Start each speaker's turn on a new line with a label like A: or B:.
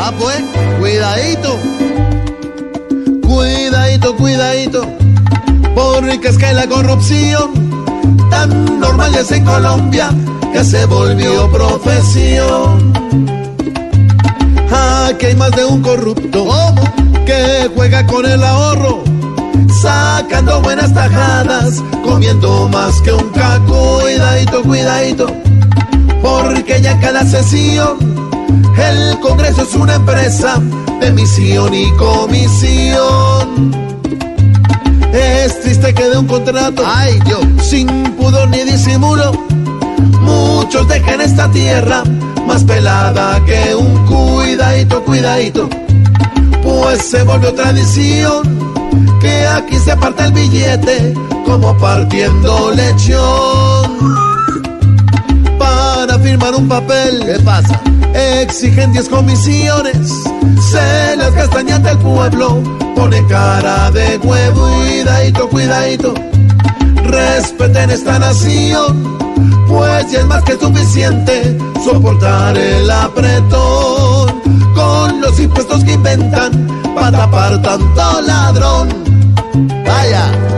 A: Ah, pues, cuidadito. Cuidadito, cuidadito. Porque es que la corrupción tan normal es en Colombia que se volvió profesión. Aquí hay más de un corrupto que juega con el ahorro, sacando buenas tajadas, comiendo más que un caco. Cuidadito, cuidadito, porque ya cada sesión es una empresa de misión y comisión. Es triste que de un contrato, ay Dios, sin pudor ni disimulo, muchos dejen esta tierra más pelada que un cuidadito, cuidadito, pues se volvió tradición que aquí se parte el billete como partiendo lechón. Firmar un papel, ¿qué pasa? Exigen 10 comisiones, se las gastan y ante el pueblo pone cara de huevo. Cuidadito, cuidadito, respeten esta nación, pues ya es más que suficiente soportar el apretón con los impuestos que inventan para tapar tanto ladrón. Vaya.